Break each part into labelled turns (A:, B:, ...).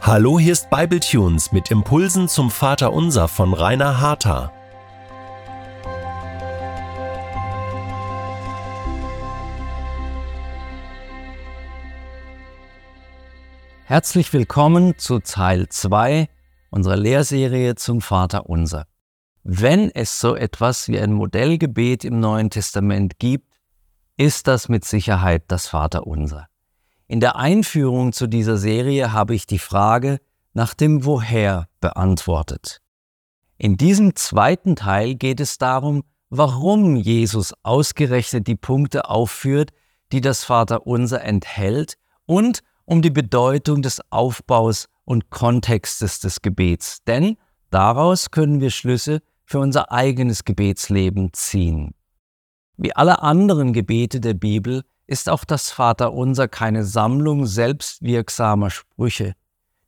A: Hallo, hier ist Bibletunes mit Impulsen zum Vater Unser von Rainer Harter.
B: Herzlich willkommen zu Teil 2 unserer Lehrserie zum Vater Unser. Wenn es so etwas wie ein Modellgebet im Neuen Testament gibt, ist das mit Sicherheit das Vater Unser. In der Einführung zu dieser Serie habe ich die Frage nach dem Woher beantwortet. In diesem zweiten Teil geht es darum, warum Jesus ausgerechnet die Punkte aufführt, die das Vaterunser enthält und um die Bedeutung des Aufbaus und Kontextes des Gebets. Denn daraus können wir Schlüsse für unser eigenes Gebetsleben ziehen. Wie alle anderen Gebete der Bibel ist auch das Vaterunser keine Sammlung selbstwirksamer Sprüche.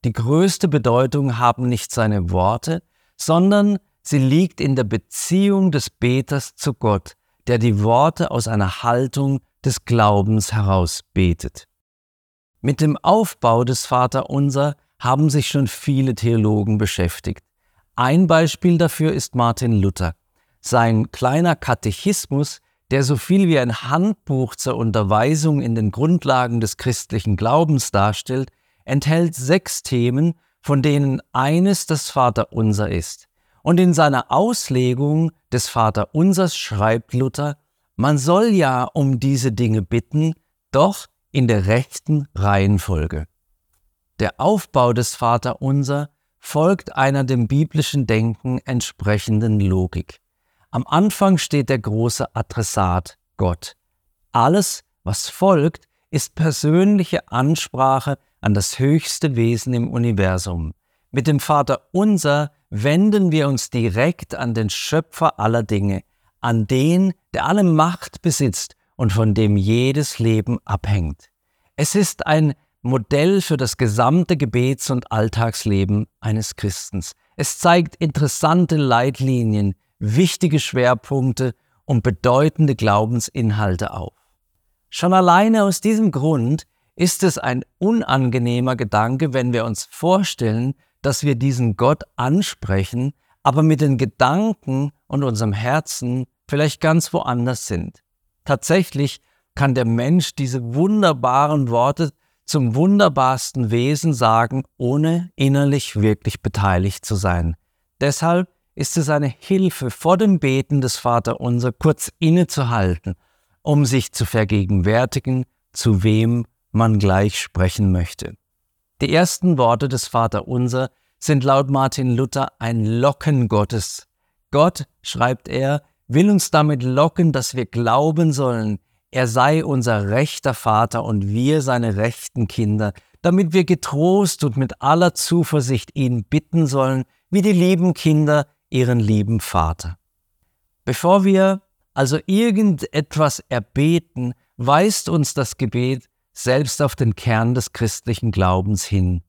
B: Die größte Bedeutung haben nicht seine Worte, sondern sie liegt in der Beziehung des Beters zu Gott, der die Worte aus einer Haltung des Glaubens heraus betet. Mit dem Aufbau des Vaterunser haben sich schon viele Theologen beschäftigt. Ein Beispiel dafür ist Martin Luther. Sein kleiner Katechismus der so viel wie ein Handbuch zur Unterweisung in den Grundlagen des christlichen Glaubens darstellt, enthält sechs Themen, von denen eines das Vaterunser ist. Und in seiner Auslegung des Vaterunsers schreibt Luther, man soll ja um diese Dinge bitten, doch in der rechten Reihenfolge. Der Aufbau des Vaterunser folgt einer dem biblischen Denken entsprechenden Logik. Am Anfang steht der große Adressat Gott. Alles, was folgt, ist persönliche Ansprache an das höchste Wesen im Universum. Mit dem Vater unser wenden wir uns direkt an den Schöpfer aller Dinge, an den, der alle Macht besitzt und von dem jedes Leben abhängt. Es ist ein Modell für das gesamte Gebets- und Alltagsleben eines Christens. Es zeigt interessante Leitlinien, wichtige Schwerpunkte und bedeutende Glaubensinhalte auf. Schon alleine aus diesem Grund ist es ein unangenehmer Gedanke, wenn wir uns vorstellen, dass wir diesen Gott ansprechen, aber mit den Gedanken und unserem Herzen vielleicht ganz woanders sind. Tatsächlich kann der Mensch diese wunderbaren Worte zum wunderbarsten Wesen sagen, ohne innerlich wirklich beteiligt zu sein. Deshalb ist es eine Hilfe, vor dem Beten des Vaterunser kurz innezuhalten, um sich zu vergegenwärtigen, zu wem man gleich sprechen möchte. Die ersten Worte des Vaterunser sind laut Martin Luther ein Locken Gottes. Gott, schreibt er, will uns damit locken, dass wir glauben sollen, er sei unser rechter Vater und wir seine rechten Kinder, damit wir getrost und mit aller Zuversicht ihn bitten sollen, wie die lieben Kinder, ihren lieben Vater. Bevor wir also irgendetwas erbeten, weist uns das Gebet selbst auf den Kern des christlichen Glaubens hin.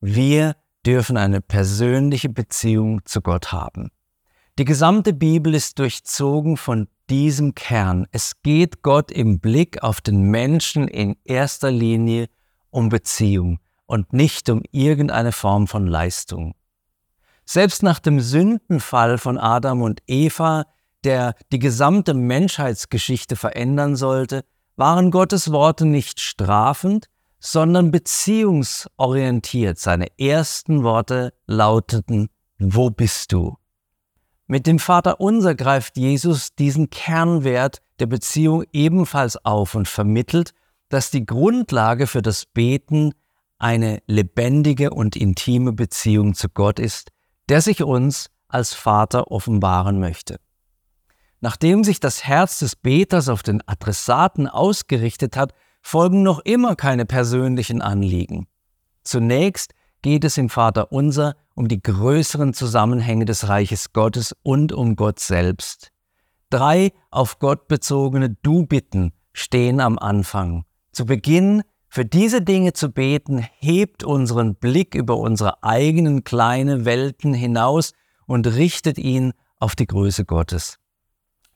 B: Wir dürfen eine persönliche Beziehung zu Gott haben. Die gesamte Bibel ist durchzogen von diesem Kern. Es geht Gott im Blick auf den Menschen in erster Linie um Beziehung und nicht um irgendeine Form von Leistung. Selbst nach dem Sündenfall von Adam und Eva, der die gesamte Menschheitsgeschichte verändern sollte, waren Gottes Worte nicht strafend, sondern beziehungsorientiert. Seine ersten Worte lauteten, Wo bist du? Mit dem Vater unser greift Jesus diesen Kernwert der Beziehung ebenfalls auf und vermittelt, dass die Grundlage für das Beten eine lebendige und intime Beziehung zu Gott ist, der sich uns als Vater offenbaren möchte. Nachdem sich das Herz des Beters auf den Adressaten ausgerichtet hat, folgen noch immer keine persönlichen Anliegen. Zunächst geht es im Vater unser um die größeren Zusammenhänge des Reiches Gottes und um Gott selbst. Drei auf Gott bezogene Du-Bitten stehen am Anfang. Zu Beginn für diese Dinge zu beten, hebt unseren Blick über unsere eigenen kleinen Welten hinaus und richtet ihn auf die Größe Gottes.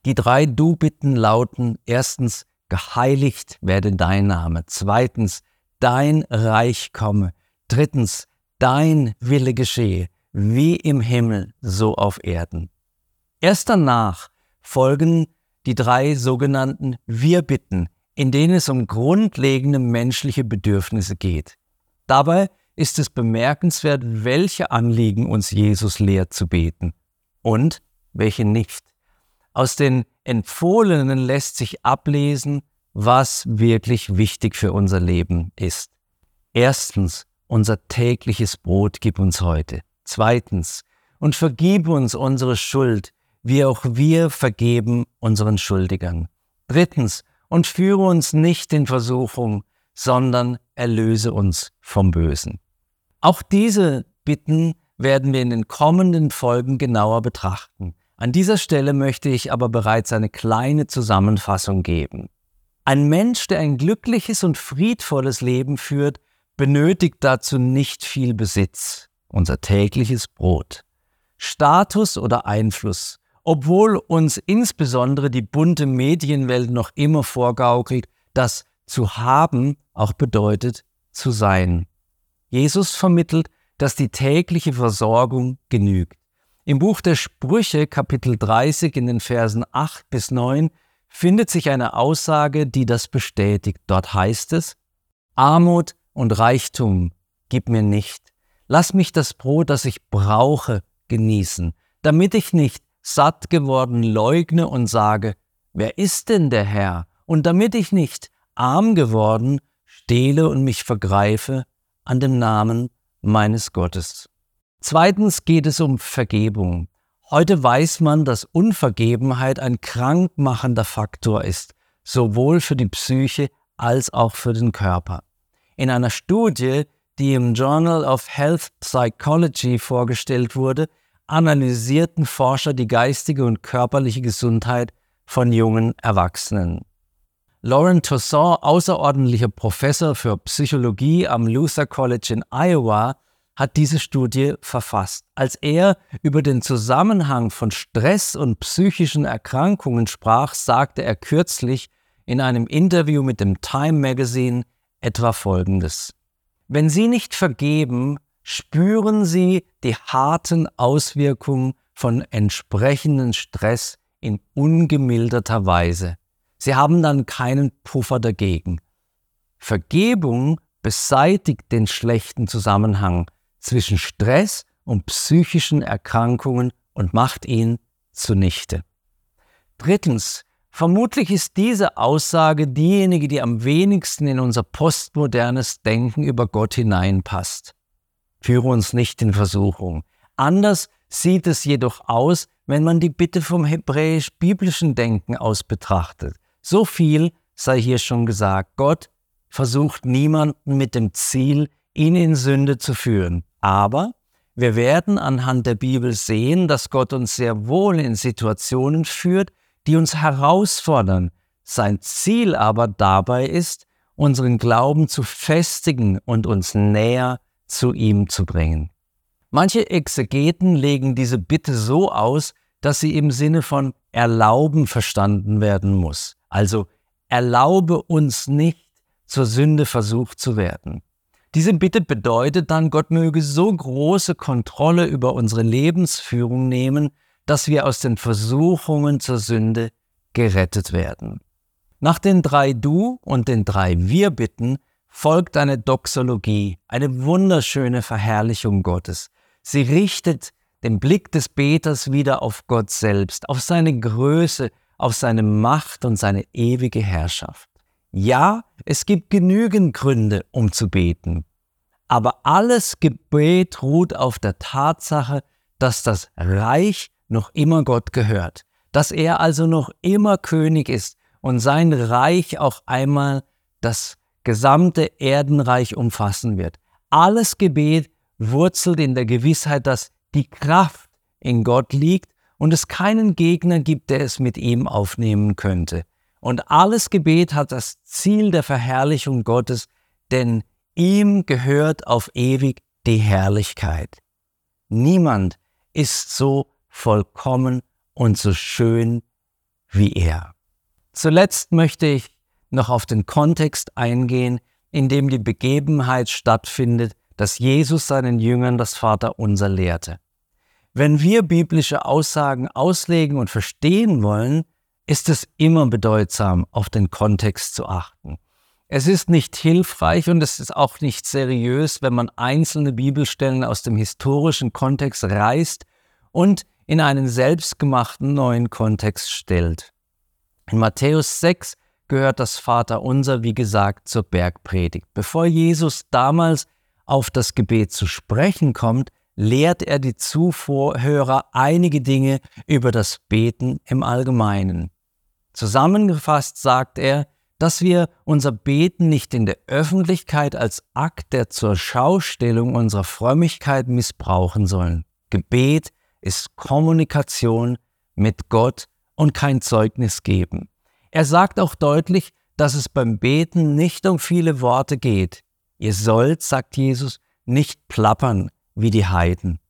B: Die drei Du-Bitten lauten erstens, geheiligt werde dein Name, zweitens, dein Reich komme. Drittens, dein Wille geschehe, wie im Himmel, so auf Erden. Erst danach folgen die drei sogenannten Wir-Bitten, in denen es um grundlegende menschliche Bedürfnisse geht. Dabei ist es bemerkenswert, welche Anliegen uns Jesus lehrt zu beten und welche nicht. Aus den Empfohlenen lässt sich ablesen, was wirklich wichtig für unser Leben ist. Erstens, unser tägliches Brot gib uns heute. Zweitens, und vergib uns unsere Schuld, wie auch wir vergeben unseren Schuldigern. Drittens, und führe uns nicht in Versuchung, sondern erlöse uns vom Bösen. Auch diese Bitten werden wir in den kommenden Folgen genauer betrachten. An dieser Stelle möchte ich aber bereits eine kleine Zusammenfassung geben. Ein Mensch, der ein glückliches und friedvolles Leben führt, benötigt dazu nicht viel Besitz, unser tägliches Brot. Status oder Einfluss, obwohl uns insbesondere die bunte Medienwelt noch immer vorgaukelt, dass zu haben auch bedeutet zu sein. Jesus vermittelt, dass die tägliche Versorgung genügt. Im Buch der Sprüche Kapitel 30 in den Versen 8 bis 9 findet sich eine Aussage, die das bestätigt. Dort heißt es, Armut und Reichtum gib mir nicht. Lass mich das Brot, das ich brauche, genießen, damit ich nicht satt geworden leugne und sage, wer ist denn der Herr? Und damit ich nicht arm geworden stehle und mich vergreife an dem Namen meines Gottes. Zweitens geht es um Vergebung. Heute weiß man, dass Unvergebenheit ein krankmachender Faktor ist, sowohl für die Psyche als auch für den Körper. In einer Studie, die im Journal of Health Psychology vorgestellt wurde, analysierten Forscher die geistige und körperliche Gesundheit von jungen Erwachsenen. Lauren Toussaint, außerordentlicher Professor für Psychologie am Luther College in Iowa, hat diese Studie verfasst. Als er über den Zusammenhang von Stress und psychischen Erkrankungen sprach, sagte er kürzlich in einem Interview mit dem Time Magazine etwa Folgendes. Wenn Sie nicht vergeben, spüren Sie die harten Auswirkungen von entsprechendem Stress in ungemilderter Weise. Sie haben dann keinen Puffer dagegen. Vergebung beseitigt den schlechten Zusammenhang zwischen Stress und psychischen Erkrankungen und macht ihn zunichte. Drittens, vermutlich ist diese Aussage diejenige, die am wenigsten in unser postmodernes Denken über Gott hineinpasst. Führe uns nicht in Versuchung. Anders sieht es jedoch aus, wenn man die Bitte vom hebräisch-biblischen Denken aus betrachtet. So viel sei hier schon gesagt. Gott versucht niemanden mit dem Ziel, ihn in Sünde zu führen. Aber wir werden anhand der Bibel sehen, dass Gott uns sehr wohl in Situationen führt, die uns herausfordern. Sein Ziel aber dabei ist, unseren Glauben zu festigen und uns näher zu ihm zu bringen. Manche Exegeten legen diese Bitte so aus, dass sie im Sinne von erlauben verstanden werden muss. Also erlaube uns nicht, zur Sünde versucht zu werden. Diese Bitte bedeutet dann, Gott möge so große Kontrolle über unsere Lebensführung nehmen, dass wir aus den Versuchungen zur Sünde gerettet werden. Nach den drei Du und den drei Wir-Bitten folgt eine Doxologie, eine wunderschöne Verherrlichung Gottes. Sie richtet den Blick des Beters wieder auf Gott selbst, auf seine Größe, auf seine Macht und seine ewige Herrschaft. Ja, es gibt genügend Gründe, um zu beten. Aber alles Gebet ruht auf der Tatsache, dass das Reich noch immer Gott gehört, dass er also noch immer König ist und sein Reich auch einmal das gesamte Erdenreich umfassen wird. Alles Gebet wurzelt in der Gewissheit, dass die Kraft in Gott liegt und es keinen Gegner gibt, der es mit ihm aufnehmen könnte. Und alles Gebet hat das Ziel der Verherrlichung Gottes, denn ihm gehört auf ewig die Herrlichkeit. Niemand ist so vollkommen und so schön wie er. Zuletzt möchte ich noch auf den Kontext eingehen, in dem die Begebenheit stattfindet, dass Jesus seinen Jüngern das Vaterunser lehrte. Wenn wir biblische Aussagen auslegen und verstehen wollen, ist es immer bedeutsam, auf den Kontext zu achten. Es ist nicht hilfreich und es ist auch nicht seriös, wenn man einzelne Bibelstellen aus dem historischen Kontext reißt und in einen selbstgemachten neuen Kontext stellt. In Matthäus 6 gehört das Vaterunser, wie gesagt, zur Bergpredigt. Bevor Jesus damals auf das Gebet zu sprechen kommt, lehrt er die Zuhörer einige Dinge über das Beten im Allgemeinen. Zusammengefasst sagt er, dass wir unser Beten nicht in der Öffentlichkeit als Akt der zur Schaustellung unserer Frömmigkeit missbrauchen sollen. Gebet ist Kommunikation mit Gott und kein Zeugnis geben. Er sagt auch deutlich, dass es beim Beten nicht um viele Worte geht. Ihr sollt, sagt Jesus, nicht plappern wie die Heiden.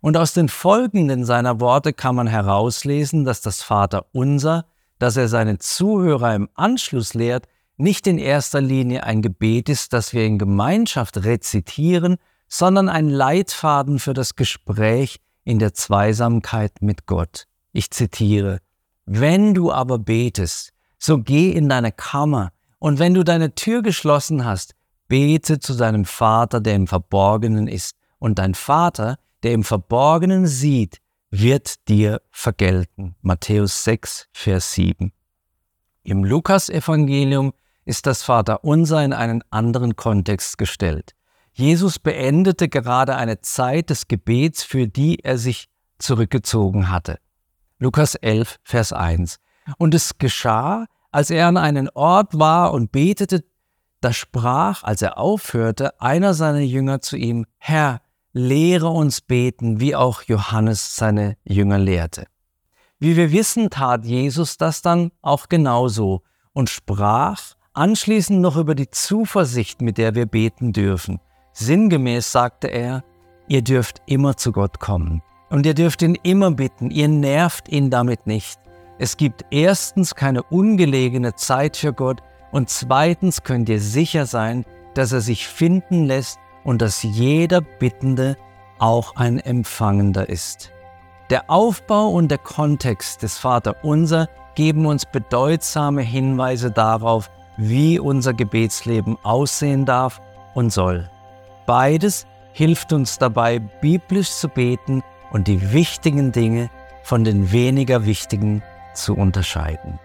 B: Und aus den folgenden seiner Worte kann man herauslesen, dass das Vaterunser dass er seine Zuhörer im Anschluss lehrt, nicht in erster Linie ein Gebet ist, das wir in Gemeinschaft rezitieren, sondern ein Leitfaden für das Gespräch in der Zweisamkeit mit Gott. Ich zitiere, Wenn du aber betest, so geh in deine Kammer, und wenn du deine Tür geschlossen hast, bete zu deinem Vater, der im Verborgenen ist, und dein Vater, der im Verborgenen sieht, wird dir vergelten. Matthäus 6, Vers 7. Im Lukasevangelium ist das Vaterunser in einen anderen Kontext gestellt. Jesus beendete gerade eine Zeit des Gebets, für die er sich zurückgezogen hatte. Lukas 11, Vers 1. Und es geschah, als er an einen Ort war und betete, da sprach, als er aufhörte, einer seiner Jünger zu ihm, Herr, lehre uns beten, wie auch Johannes seine Jünger lehrte. Wie wir wissen, tat Jesus das dann auch genauso und sprach anschließend noch über die Zuversicht, mit der wir beten dürfen. Sinngemäß sagte er, ihr dürft immer zu Gott kommen und ihr dürft ihn immer bitten, ihr nervt ihn damit nicht. Es gibt erstens keine ungelegene Zeit für Gott und zweitens könnt ihr sicher sein, dass er sich finden lässt und dass jeder Bittende auch ein Empfangender ist. Der Aufbau und der Kontext des Vaterunser geben uns bedeutsame Hinweise darauf, wie unser Gebetsleben aussehen darf und soll. Beides hilft uns dabei, biblisch zu beten und die wichtigen Dinge von den weniger wichtigen zu unterscheiden.